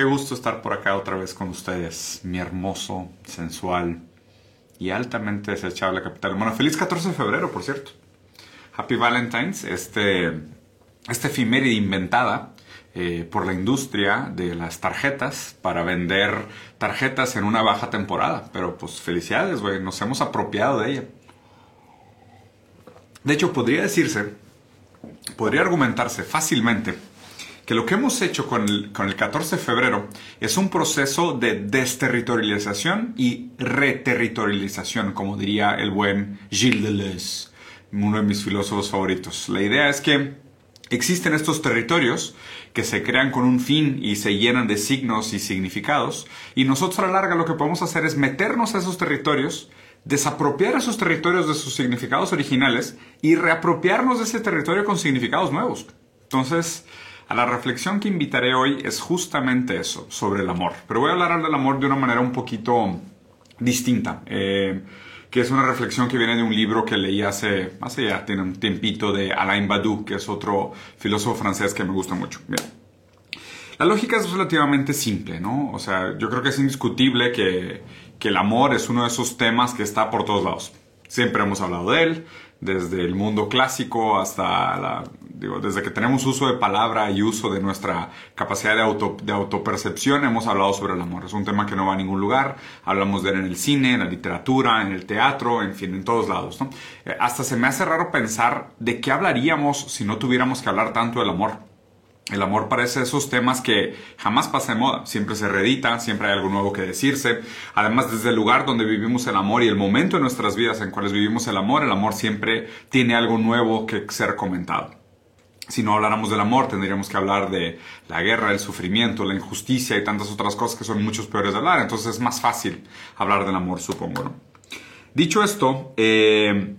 Qué gusto estar por acá otra vez con ustedes, mi hermoso, sensual y altamente desechable capital Bueno, Feliz 14 de febrero, por cierto. Happy Valentine's, este, esta efeméride inventada eh, por la industria de las tarjetas para vender tarjetas en una baja temporada. Pero pues felicidades, güey, nos hemos apropiado de ella. De hecho, podría decirse, podría argumentarse fácilmente que lo que hemos hecho con el, 14 de febrero es un proceso de desterritorialización y reterritorialización, como diría el buen Gilles Deleuze, uno de mis filósofos favoritos. La idea es que existen estos territorios que se crean con un fin y se llenan de signos y significados, y nosotros a la larga lo que podemos hacer es meternos a esos territorios, desapropiar esos territorios de sus significados originales y reapropiarnos de ese territorio con significados nuevos. Entonces, a la reflexión que invitaré hoy es justamente eso, sobre el amor. Pero voy a hablar del amor de una manera un poquito distinta, eh, que es una reflexión que viene de un libro que leí hace, hace ya tiene un tiempito de Alain Badiou, que es otro filósofo francés que me gusta mucho. La lógica es relativamente simple, ¿no? O sea, yo creo que es indiscutible que, que el amor es uno de esos temas que está por todos lados. Siempre hemos hablado de él, desde el mundo clásico hasta la, digo, desde que tenemos uso de palabra y uso de nuestra capacidad de, auto, de autopercepción, hemos hablado sobre el amor. Es un tema que no va a ningún lugar. Hablamos de él en el cine, en la literatura, en el teatro, en fin, en todos lados. ¿no? Eh, hasta se me hace raro pensar de qué hablaríamos si no tuviéramos que hablar tanto del amor. El amor parece esos temas que jamás pasa de moda, siempre se reedita, siempre hay algo nuevo que decirse. Además, desde el lugar donde vivimos el amor y el momento de nuestras vidas en cuales vivimos el amor, el amor siempre tiene algo nuevo que ser comentado. Si no habláramos del amor, tendríamos que hablar de la guerra, el sufrimiento, la injusticia y tantas otras cosas que son muchos peores de hablar. Entonces es más fácil hablar del amor, supongo. Dicho esto, eh,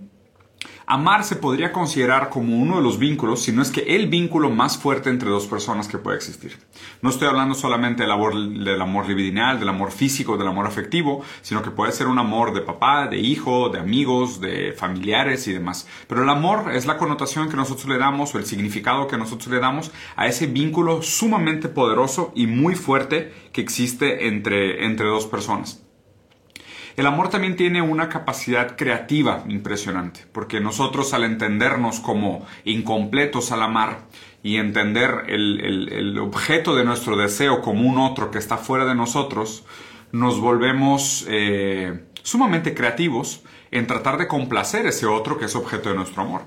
Amar se podría considerar como uno de los vínculos, si no es que el vínculo más fuerte entre dos personas que puede existir. No estoy hablando solamente del amor, del amor libidinal, del amor físico, del amor afectivo, sino que puede ser un amor de papá, de hijo, de amigos, de familiares y demás. Pero el amor es la connotación que nosotros le damos o el significado que nosotros le damos a ese vínculo sumamente poderoso y muy fuerte que existe entre, entre dos personas. El amor también tiene una capacidad creativa impresionante, porque nosotros al entendernos como incompletos al amar y entender el, objeto de nuestro deseo como un otro que está fuera de nosotros, nos volvemos eh, sumamente creativos en tratar de complacer ese otro que es objeto de nuestro amor.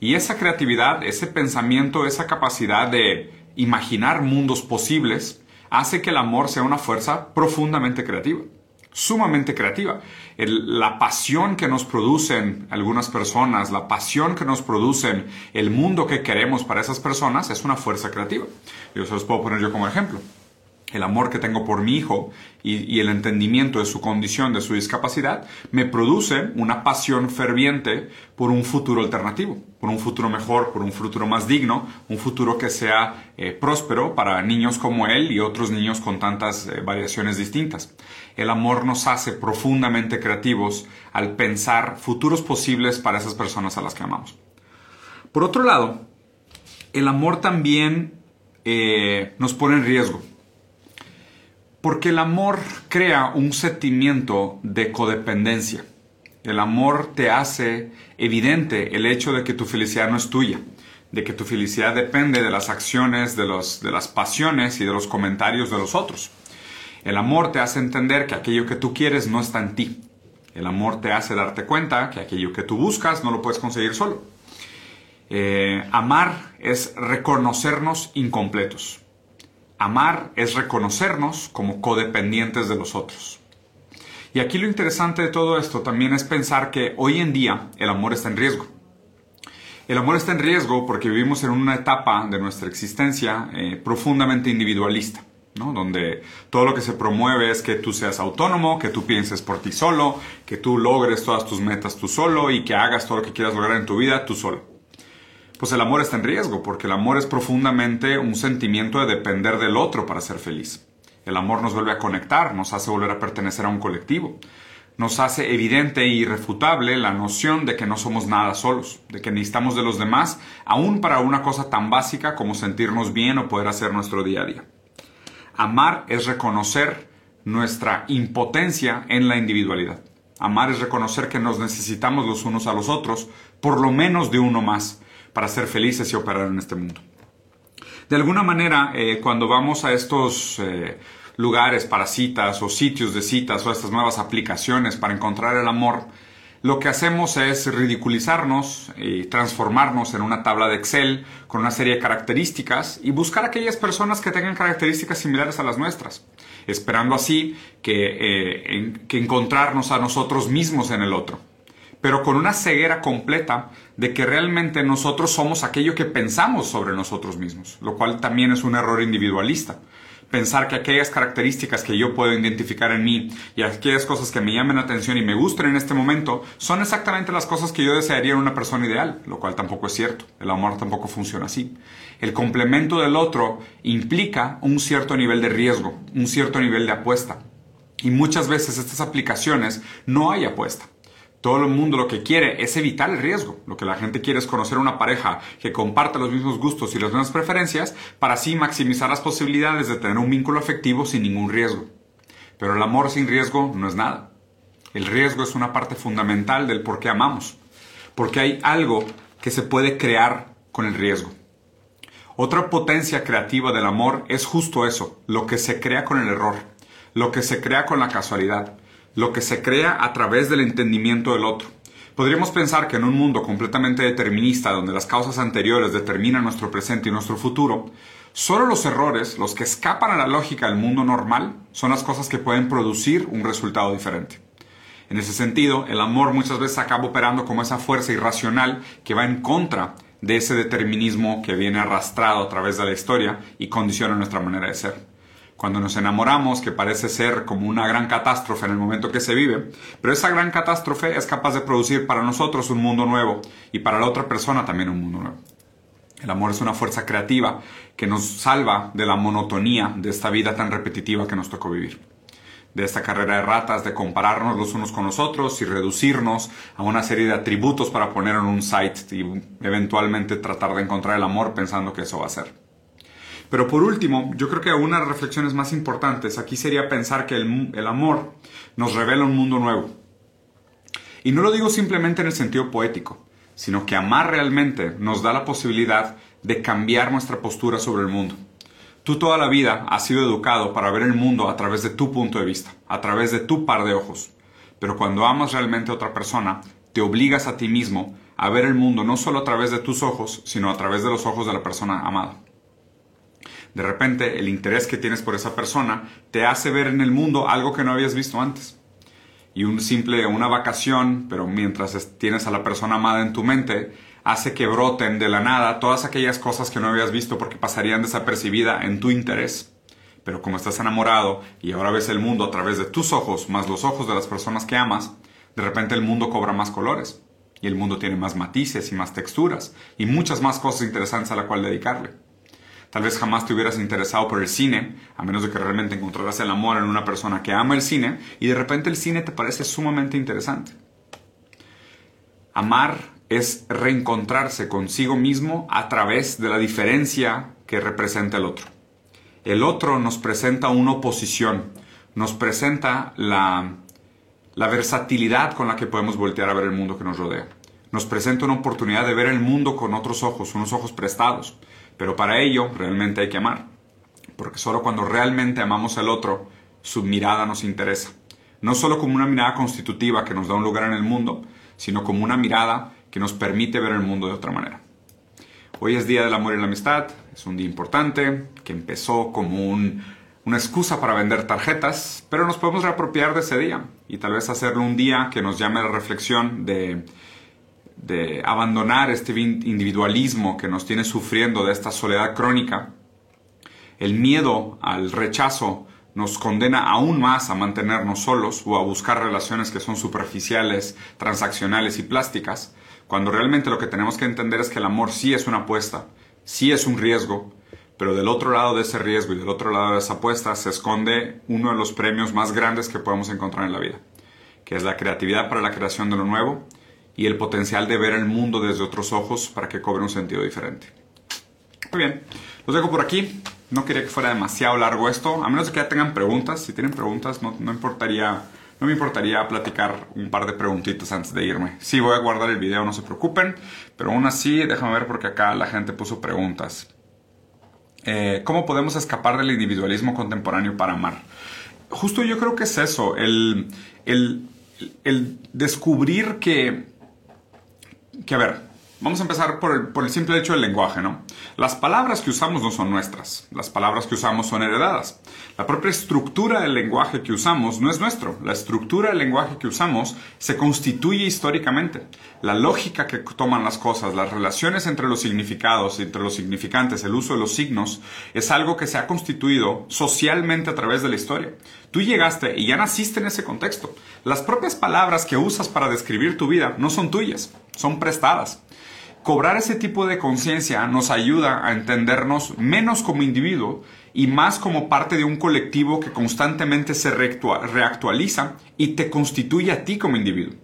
Y esa creatividad, ese pensamiento, esa capacidad de imaginar mundos posibles, hace que el amor sea una fuerza profundamente creativa sumamente creativa. la pasión que nos producen algunas personas, la pasión que nos producen el mundo que queremos para esas personas es una fuerza creativa. Yo se los puedo poner yo como ejemplo el amor que tengo por mi hijo y, el entendimiento de su condición, de su discapacidad, me produce una pasión ferviente por un futuro alternativo, por un futuro mejor, por un futuro más digno, un futuro que sea eh, próspero para niños como él y otros niños con tantas eh, variaciones distintas. El amor nos hace profundamente creativos al pensar futuros posibles para esas personas a las que amamos. Por otro lado, el amor también eh, nos pone en riesgo porque el amor crea un sentimiento de codependencia. El amor te hace evidente el hecho de que tu felicidad no es tuya, de que tu felicidad depende de las acciones, de, los, de las pasiones y de los comentarios de los otros. El amor te hace entender que aquello que tú quieres no está en ti. El amor te hace darte cuenta que aquello que tú buscas no lo puedes conseguir solo. Eh, amar es reconocernos incompletos. Amar es reconocernos como codependientes de los otros. Y aquí lo interesante de todo esto también es pensar que hoy en día el amor está en riesgo. El amor está en riesgo porque vivimos en una etapa de nuestra existencia eh, profundamente individualista, donde todo lo que se promueve es que tú seas autónomo, que tú pienses por ti solo, que tú logres todas tus metas tú solo y que hagas todo lo que quieras lograr en tu vida tú solo pues el amor está en riesgo, porque el amor es profundamente un sentimiento de depender del otro para ser feliz. El amor nos vuelve a conectar, nos hace volver a pertenecer a un colectivo. Nos hace evidente e irrefutable la noción de que no somos nada solos, de que necesitamos de los demás, aún para una cosa tan básica como sentirnos bien o poder hacer nuestro día a día. Amar es reconocer nuestra impotencia en la individualidad. Amar es reconocer que nos necesitamos los unos a los otros, por lo menos de uno más, para ser felices y operar en este mundo. De alguna manera, eh, cuando vamos a estos eh, lugares para citas o sitios de citas o estas nuevas aplicaciones para encontrar el amor, lo que hacemos es ridiculizarnos y transformarnos en una tabla de Excel con una serie de características y buscar aquellas personas que tengan características similares a las nuestras, esperando así que, eh, que encontrarnos a nosotros mismos en el otro, pero con una ceguera completa de que realmente nosotros somos aquello que pensamos sobre nosotros mismos, lo cual también es un error individualista pensar que aquellas características que yo puedo identificar en mí y aquellas cosas que me llamen la atención y me gusten en este momento son exactamente las cosas que yo desearía en una persona ideal, lo cual tampoco es cierto. El amor tampoco funciona así. El complemento del otro implica un cierto nivel de riesgo, un cierto nivel de apuesta. Y muchas veces estas aplicaciones no hay apuesta. Todo el mundo lo que quiere es evitar el riesgo. Lo que la gente quiere es conocer una pareja que comparte los mismos gustos y las mismas preferencias para así maximizar las posibilidades de tener un vínculo afectivo sin ningún riesgo. Pero el amor sin riesgo no es nada. El riesgo es una parte fundamental del por qué amamos. Porque hay algo que se puede crear con el riesgo. Otra potencia creativa del amor es justo eso, lo que se crea con el error, lo que se crea con la casualidad, lo que se crea a través del entendimiento del otro. Podríamos pensar que en un mundo completamente determinista, donde las causas anteriores determinan nuestro presente y nuestro futuro, solo los errores, los que escapan a la lógica del mundo normal, son las cosas que pueden producir un resultado diferente. En ese sentido, el amor muchas veces acaba operando como esa fuerza irracional que va en contra de ese determinismo que viene arrastrado a través de la historia y condiciona nuestra manera de ser cuando nos enamoramos, que parece ser como una gran catástrofe en el momento que se vive, pero esa gran catástrofe es capaz de producir para nosotros un mundo nuevo y para la otra persona también un mundo nuevo. El amor es una fuerza creativa que nos salva de la monotonía de esta vida tan repetitiva que nos tocó vivir. De esta carrera de ratas, de compararnos los unos con los otros y reducirnos a una serie de atributos para poner en un site y eventualmente tratar de encontrar el amor pensando que eso va a ser. Pero por último, yo creo que una de las reflexiones más importantes aquí sería pensar que el, amor nos revela un mundo nuevo. Y no lo digo simplemente en el sentido poético, sino que amar realmente nos da la posibilidad de cambiar nuestra postura sobre el mundo. Tú toda la vida has sido educado para ver el mundo a través de tu punto de vista, a través de tu par de ojos. Pero cuando amas realmente a otra persona, te obligas a ti mismo a ver el mundo no solo a través de tus ojos, sino a través de los ojos de la persona amada. De repente el interés que tienes por esa persona te hace ver en el mundo algo que no habías visto antes. Y un simple, una vacación, pero mientras tienes a la persona amada en tu mente, hace que broten de la nada todas aquellas cosas que no habías visto porque pasarían desapercibida en tu interés. Pero como estás enamorado y ahora ves el mundo a través de tus ojos más los ojos de las personas que amas, de repente el mundo cobra más colores. Y el mundo tiene más matices y más texturas y muchas más cosas interesantes a la cual dedicarle. Tal vez jamás te hubieras interesado por el cine, a menos de que realmente encontraras el amor en una persona que ama el cine y de repente el cine te parece sumamente interesante. Amar es reencontrarse consigo mismo a través de la diferencia que representa el otro. El otro nos presenta una oposición, nos presenta la, la versatilidad con la que podemos voltear a ver el mundo que nos rodea. Nos presenta una oportunidad de ver el mundo con otros ojos, unos ojos prestados, pero para ello realmente hay que amar, porque solo cuando realmente amamos al otro, su mirada nos interesa. No solo como una mirada constitutiva que nos da un lugar en el mundo, sino como una mirada que nos permite ver el mundo de otra manera. Hoy es Día del Amor y la Amistad, es un día importante que empezó como una excusa para vender tarjetas, pero nos podemos reapropiar de ese día y tal vez hacerlo un día que nos llame a la reflexión de de abandonar este individualismo que nos tiene sufriendo de esta soledad crónica, el miedo al rechazo nos condena aún más a mantenernos solos o a buscar relaciones que son superficiales, transaccionales y plásticas, cuando realmente lo que tenemos que entender es que el amor sí es una apuesta, sí es un riesgo, pero del otro lado de ese riesgo y del otro lado de esa apuesta se esconde uno de los premios más grandes que podemos encontrar en la vida, que es la creatividad para la creación de lo nuevo y el potencial de ver el mundo desde otros ojos para que cobre un sentido diferente. Muy bien, los dejo por aquí. no quería que fuera demasiado largo esto, a menos que ya tengan preguntas. Si tienen preguntas, no, no importaría, no me importaría platicar un par de preguntitas antes de irme. Sí, voy a guardar el video, no se preocupen, pero aún así, déjame ver porque acá la gente puso preguntas. Eh, ¿Cómo podemos escapar del individualismo contemporáneo para amar? Justo yo creo que es eso, el, el, el descubrir que, que, ver, Vamos a empezar por el, por el, simple hecho del lenguaje, ¿no? Las palabras que usamos no son nuestras, las palabras que usamos son heredadas. La propia estructura del lenguaje que usamos no es nuestro, la estructura del lenguaje que usamos se constituye históricamente. La lógica que toman las cosas, las relaciones entre los significados, entre los significantes, el uso de los signos, es algo que se ha constituido socialmente a través de la historia. Tú llegaste y ya naciste en ese contexto. Las propias palabras que usas para describir tu vida no son tuyas, son prestadas. Cobrar ese tipo de conciencia nos ayuda a entendernos menos como individuo y más como parte de un colectivo que constantemente se reactualiza y te constituye a ti como individuo.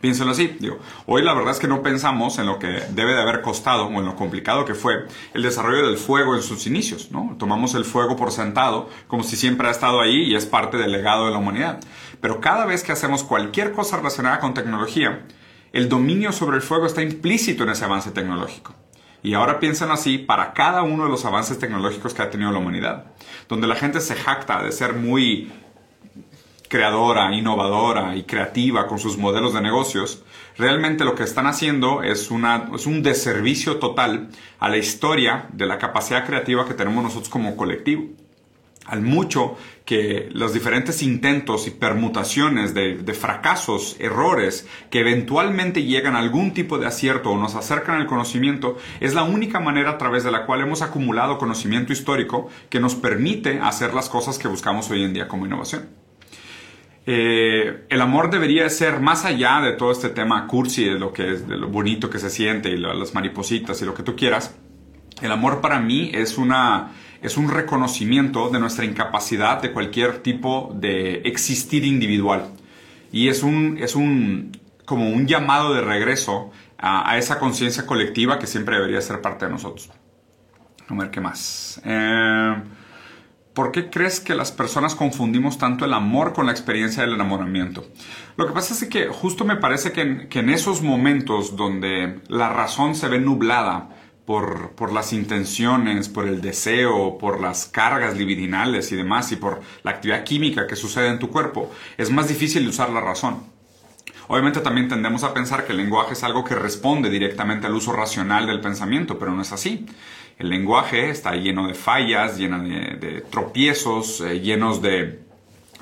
Piénselo así, digo, hoy la verdad es que no pensamos en lo que debe de haber costado o en lo complicado que fue el desarrollo del fuego en sus inicios, ¿no? Tomamos el fuego por sentado como si siempre ha estado ahí y es parte del legado de la humanidad. Pero cada vez que hacemos cualquier cosa relacionada con tecnología, el dominio sobre el fuego está implícito en ese avance tecnológico. Y ahora piensan así para cada uno de los avances tecnológicos que ha tenido la humanidad, donde la gente se jacta de ser muy creadora, innovadora y creativa con sus modelos de negocios, realmente lo que están haciendo es, un deservicio total a la historia de la capacidad creativa que tenemos nosotros como colectivo al mucho que los diferentes intentos y permutaciones de, fracasos, errores, que eventualmente llegan a algún tipo de acierto o nos acercan al conocimiento, es la única manera a través de la cual hemos acumulado conocimiento histórico que nos permite hacer las cosas que buscamos hoy en día como innovación. Eh, el amor debería ser más allá de todo este tema cursi, de lo que es, de lo bonito que se siente y las maripositas y lo que tú quieras. El amor para mí es una es un reconocimiento de nuestra incapacidad de cualquier tipo de existir individual. Y es un, es un, como un llamado de regreso a, esa conciencia colectiva que siempre debería ser parte de nosotros. A ver qué más. Eh, ¿Por qué crees que las personas confundimos tanto el amor con la experiencia del enamoramiento? Lo que pasa es que justo me parece que que en esos momentos donde la razón se ve nublada, por, las intenciones, por el deseo, por las cargas libidinales y demás, y por la actividad química que sucede en tu cuerpo, es más difícil usar la razón. Obviamente también tendemos a pensar que el lenguaje es algo que responde directamente al uso racional del pensamiento, pero no es así. El lenguaje está lleno de fallas, lleno de, tropiezos, eh, llenos de,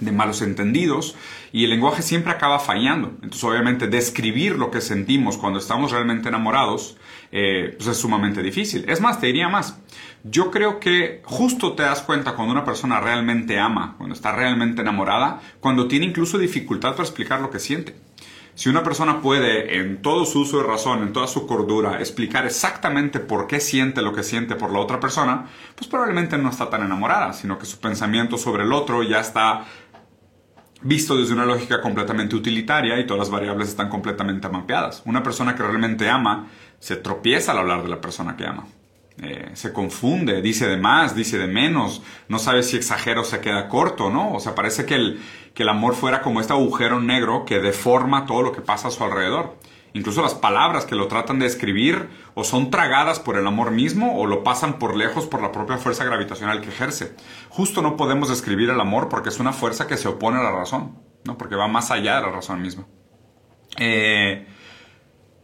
de malos entendidos y el lenguaje siempre acaba fallando. Entonces obviamente describir lo que sentimos cuando estamos realmente enamorados eh, pues es sumamente difícil. Es más, te diría más. Yo creo que justo te das cuenta cuando una persona realmente ama, cuando está realmente enamorada, cuando tiene incluso dificultad para explicar lo que siente. Si una persona puede, en todo su uso de razón, en toda su cordura, explicar exactamente por qué siente lo que siente por la otra persona, pues probablemente no está tan enamorada, sino que su pensamiento sobre el otro ya está visto desde una lógica completamente utilitaria y todas las variables están completamente mapeadas. Una persona que realmente ama se tropieza al hablar de la persona que ama. Eh, se confunde, dice de más, dice de menos, no sabe si exagera o se queda corto, ¿no? O sea, parece que el, que el amor fuera como este agujero negro que deforma todo lo que pasa a su alrededor. Incluso las palabras que lo tratan de escribir o son tragadas por el amor mismo o lo pasan por lejos por la propia fuerza gravitacional que ejerce. Justo no podemos describir el amor porque es una fuerza que se opone a la razón, ¿no? porque va más allá de la razón misma. Eh,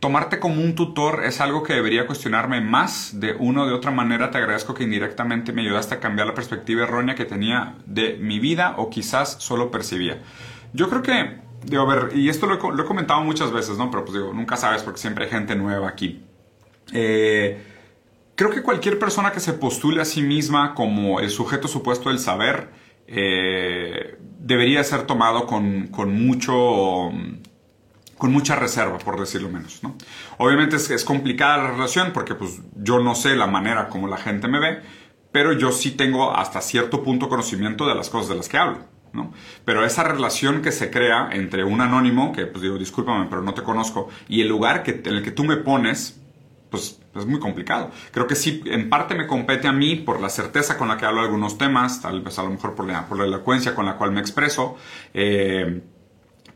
tomarte como un tutor es algo que debería cuestionarme más de una o de otra manera. Te agradezco que indirectamente me ayudaste a cambiar la perspectiva errónea que tenía de mi vida o quizás solo percibía. Yo creo que digo, a ver, y esto lo he, comentado muchas veces, ¿no? Pero pues digo, nunca sabes porque siempre hay gente nueva aquí. Eh, creo que cualquier persona que se postule a sí misma como el sujeto supuesto del saber eh, debería ser tomado con, con, mucho con mucha reserva, por decirlo menos. ¿no? Obviamente es, es, complicada la relación porque pues, yo no sé la manera como la gente me ve, pero yo sí tengo hasta cierto punto conocimiento de las cosas de las que hablo. Pero esa relación que se crea entre un anónimo, que pues digo, discúlpame, pero no te conozco, y el lugar que, en el que tú me pones, pues es muy complicado. Creo que sí, en parte me compete a mí por la certeza con la que hablo algunos temas, tal vez a lo mejor por la, por la elocuencia con la cual me expreso. Eh,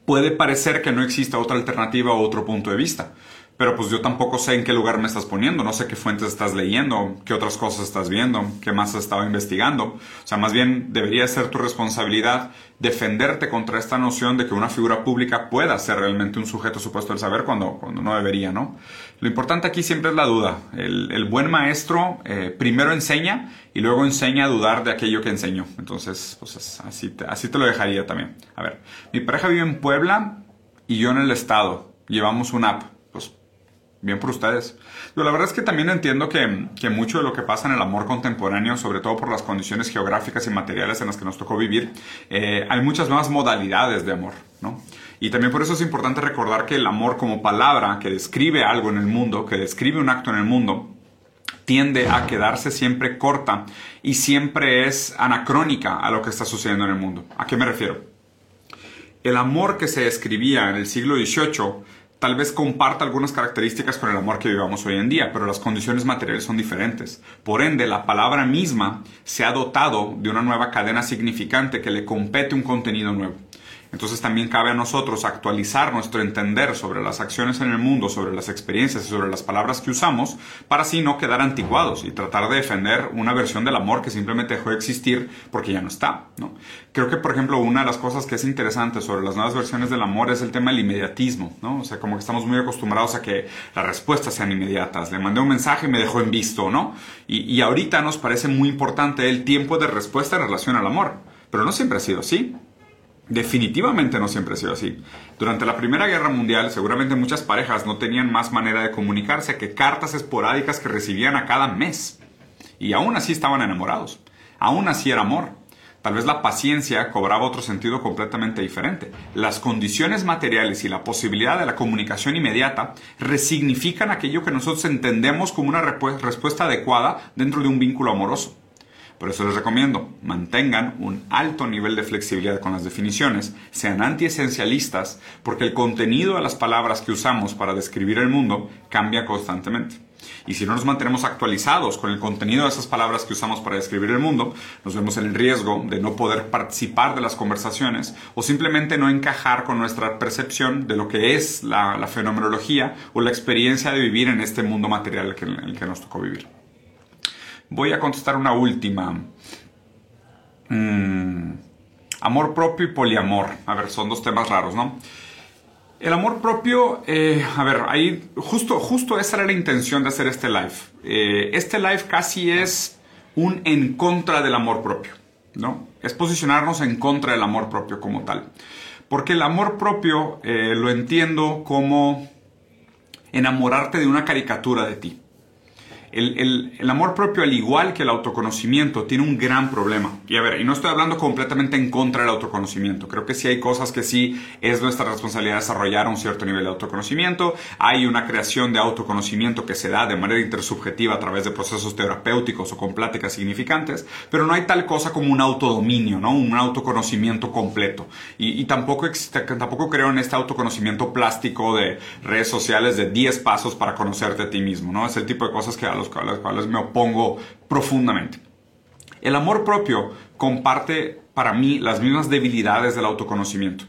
puede parecer que no exista otra alternativa o otro punto de vista pero pues yo tampoco sé en qué lugar me estás poniendo, no sé qué fuentes estás leyendo, qué otras cosas estás viendo, qué más has estado investigando. O sea, más bien debería ser tu responsabilidad defenderte contra esta noción de que una figura pública pueda ser realmente un sujeto supuesto del saber cuando, cuando no debería, ¿no? Lo importante aquí siempre es la duda. El, buen maestro eh, primero enseña y luego enseña a dudar de aquello que enseñó. Entonces, pues así así te lo dejaría también. A ver, mi pareja vive en Puebla y yo en el estado. Llevamos una app bien por ustedes. Yo, la verdad es que también entiendo que, que, mucho de lo que pasa en el amor contemporáneo, sobre todo por las condiciones geográficas y materiales en las que nos tocó vivir, eh, hay muchas nuevas modalidades de amor, ¿no? Y también por eso es importante recordar que el amor como palabra que describe algo en el mundo, que describe un acto en el mundo, tiende a quedarse siempre corta y siempre es anacrónica a lo que está sucediendo en el mundo. ¿A qué me refiero? El amor que se escribía en el siglo XVIII tal vez comparta algunas características con el amor que vivamos hoy en día, pero las condiciones materiales son diferentes. Por ende, la palabra misma se ha dotado de una nueva cadena significante que le compete un contenido nuevo. Entonces también cabe a nosotros actualizar nuestro entender sobre las acciones en el mundo, sobre las experiencias y sobre las palabras que usamos, para así no quedar anticuados y tratar de defender una versión del amor que simplemente dejó de existir porque ya no está. ¿no? Creo que, por ejemplo, una de las cosas que es interesante sobre las nuevas versiones del amor es el tema del inmediatismo. ¿no? O sea, como que estamos muy acostumbrados a que las respuestas sean inmediatas. Le mandé un mensaje y me dejó en visto, ¿no? Y, y ahorita nos parece muy importante el tiempo de respuesta en relación al amor. Pero no siempre ha sido así. Definitivamente no siempre ha sido así. Durante la Primera Guerra Mundial, seguramente muchas parejas no tenían más manera de comunicarse que cartas esporádicas que recibían a cada mes. Y aún así estaban enamorados. Aún así era amor. Tal vez la paciencia cobraba otro sentido completamente diferente. Las condiciones materiales y la posibilidad de la comunicación inmediata resignifican aquello que nosotros entendemos como una respuesta adecuada dentro de un vínculo amoroso. Por eso les recomiendo, mantengan un alto nivel de flexibilidad con las definiciones, sean antiesencialistas, porque el contenido de las palabras que usamos para describir el mundo cambia constantemente. Y si no nos mantenemos actualizados con el contenido de esas palabras que usamos para describir el mundo, nos vemos en el riesgo de no poder participar de las conversaciones o simplemente no encajar con nuestra percepción de lo que es la, fenomenología o la experiencia de vivir en este mundo material en el que nos tocó vivir. Voy a contestar una última. Mm, amor propio y poliamor. A ver, son dos temas raros, ¿no? El amor propio, eh, a ver, ahí justo, justo esa era la intención de hacer este live. Eh, este live casi es un en contra del amor propio, ¿no? Es posicionarnos en contra del amor propio como tal. Porque el amor propio eh, lo entiendo como enamorarte de una caricatura de ti. El, amor propio, al igual que el autoconocimiento, tiene un gran problema. Y a ver, y no estoy hablando completamente en contra del autoconocimiento. Creo que sí hay cosas que sí es nuestra responsabilidad desarrollar un cierto nivel de autoconocimiento. Hay una creación de autoconocimiento que se da de manera intersubjetiva a través de procesos terapéuticos o con pláticas significantes, pero no hay tal cosa como un autodominio, ¿no? Un autoconocimiento completo. Y, tampoco, existe, tampoco creo en este autoconocimiento plástico de redes sociales de 10 pasos para conocerte a ti mismo, ¿no? Es el tipo de cosas que a los cuales me opongo profundamente. El amor propio comparte para mí las mismas debilidades del autoconocimiento.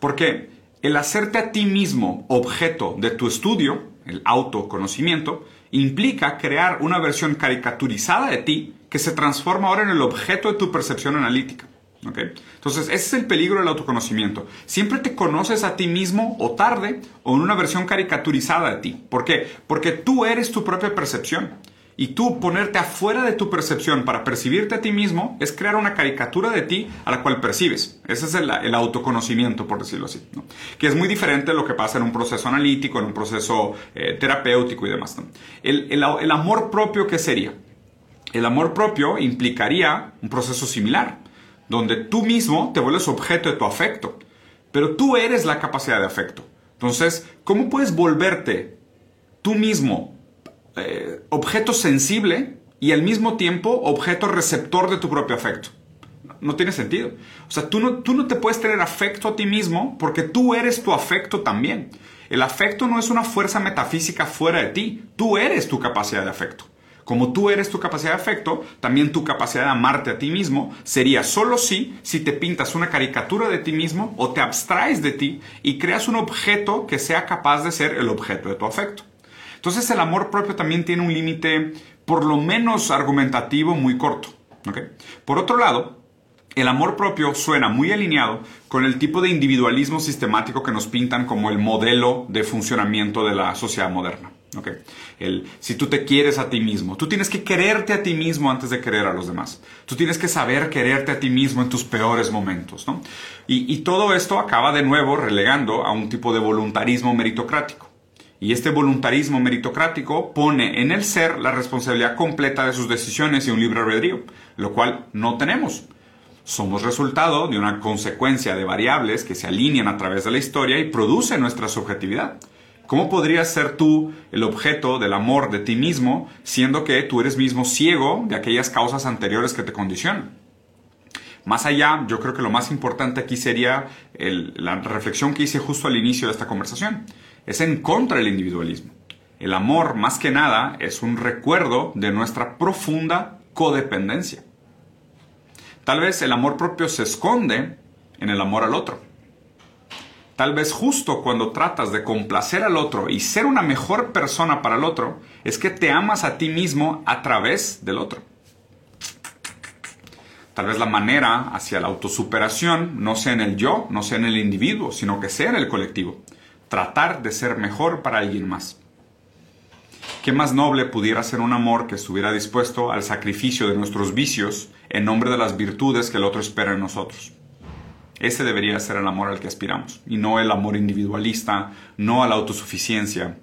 Porque el hacerte a ti mismo objeto de tu estudio, el autoconocimiento, implica crear una versión caricaturizada de ti que se transforma ahora en el objeto de tu percepción analítica. Entonces, ese es el peligro del autoconocimiento. Siempre te conoces a ti mismo o tarde o en una versión caricaturizada de ti. ¿Por qué? Porque tú eres tu propia percepción. Y tú ponerte afuera de tu percepción para percibirte a ti mismo es crear una caricatura de ti a la cual percibes. Ese es el, autoconocimiento, por decirlo así. Que es muy diferente de lo que pasa en un proceso analítico, en un proceso eh, terapéutico y demás. El, el amor propio, ¿qué sería? El amor propio implicaría un proceso similar donde tú mismo te vuelves objeto de tu afecto, pero tú eres la capacidad de afecto. Entonces, ¿cómo puedes volverte tú mismo eh, objeto sensible y al mismo tiempo objeto receptor de tu propio afecto? no tiene sentido. O sea, tú no, tú no te puedes tener afecto a ti mismo porque tú eres tu afecto también. El afecto no es una fuerza metafísica fuera de ti, tú eres tu capacidad de afecto. Como tú eres tu capacidad de afecto, también tu capacidad de amarte a ti mismo sería solo si, si te pintas una caricatura de ti mismo o te abstraes de ti y creas un objeto que sea capaz de ser el objeto de tu afecto. Entonces el amor propio también tiene un límite por lo menos argumentativo muy corto. Por otro lado, el amor propio suena muy alineado con el tipo de individualismo sistemático que nos pintan como el modelo de funcionamiento de la sociedad moderna. El, si tú te quieres a ti mismo, tú tienes que quererte a ti mismo antes de querer a los demás. Tú tienes que saber quererte a ti mismo en tus peores momentos. Y, y todo esto acaba de nuevo relegando a un tipo de voluntarismo meritocrático. Y este voluntarismo meritocrático pone en el ser la responsabilidad completa de sus decisiones y un libre albedrío, lo cual no tenemos. Somos resultado de una consecuencia de variables que se alinean a través de la historia y producen nuestra subjetividad. ¿Cómo podrías ser tú el objeto del amor de ti mismo, siendo que tú eres mismo ciego de aquellas causas anteriores que te condicionan? Más allá, yo creo que lo más importante aquí sería la reflexión que hice justo al inicio de esta conversación. Es en contra del individualismo. El amor, más que nada, es un recuerdo de nuestra profunda codependencia. Tal vez el amor propio se esconde en el amor al otro. Tal vez justo cuando tratas de complacer al otro y ser una mejor persona para el otro, es que te amas a ti mismo a través del otro. Tal vez la manera hacia la autosuperación no sea en el yo, no sea en el individuo, sino que sea en el colectivo. Tratar de ser mejor para alguien más. ¿Qué más noble pudiera ser un amor que estuviera dispuesto al sacrificio de nuestros vicios en nombre de las virtudes que el otro espera en nosotros? Ese debería ser el amor al que aspiramos, y no el amor individualista, no a la autosuficiencia,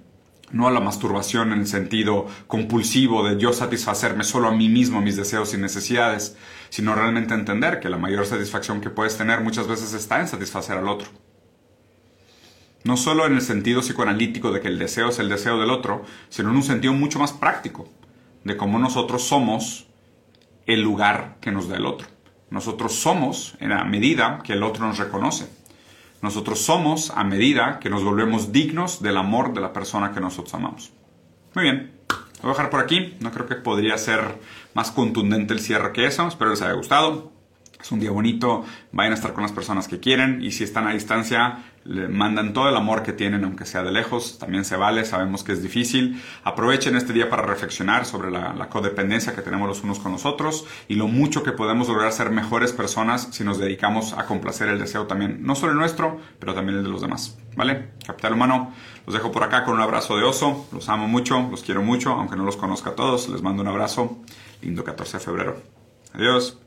no a la masturbación en el sentido compulsivo de yo satisfacerme solo a mí mismo, mis deseos y necesidades, sino realmente entender que la mayor satisfacción que puedes tener muchas veces está en satisfacer al otro. No solo en el sentido psicoanalítico de que el deseo es el deseo del otro, sino en un sentido mucho más práctico, de cómo nosotros somos el lugar que nos da el otro. Nosotros somos en la medida que el otro nos reconoce. Nosotros somos a medida que nos volvemos dignos del amor de la persona que nosotros amamos. Muy bien, lo voy a dejar por aquí. No creo que podría ser más contundente el cierre que eso. Espero les haya gustado. Es un día bonito, vayan a estar con las personas que quieren y si están a distancia, le mandan todo el amor que tienen, aunque sea de lejos, también se vale, sabemos que es difícil. Aprovechen este día para reflexionar sobre la, codependencia que tenemos los unos con los otros y lo mucho que podemos lograr ser mejores personas si nos dedicamos a complacer el deseo también, no solo el nuestro, pero también el de los demás. ¿Vale? Capital humano, los dejo por acá con un abrazo de oso, los amo mucho, los quiero mucho, aunque no los conozca a todos, les mando un abrazo. Lindo 14 de febrero. Adiós.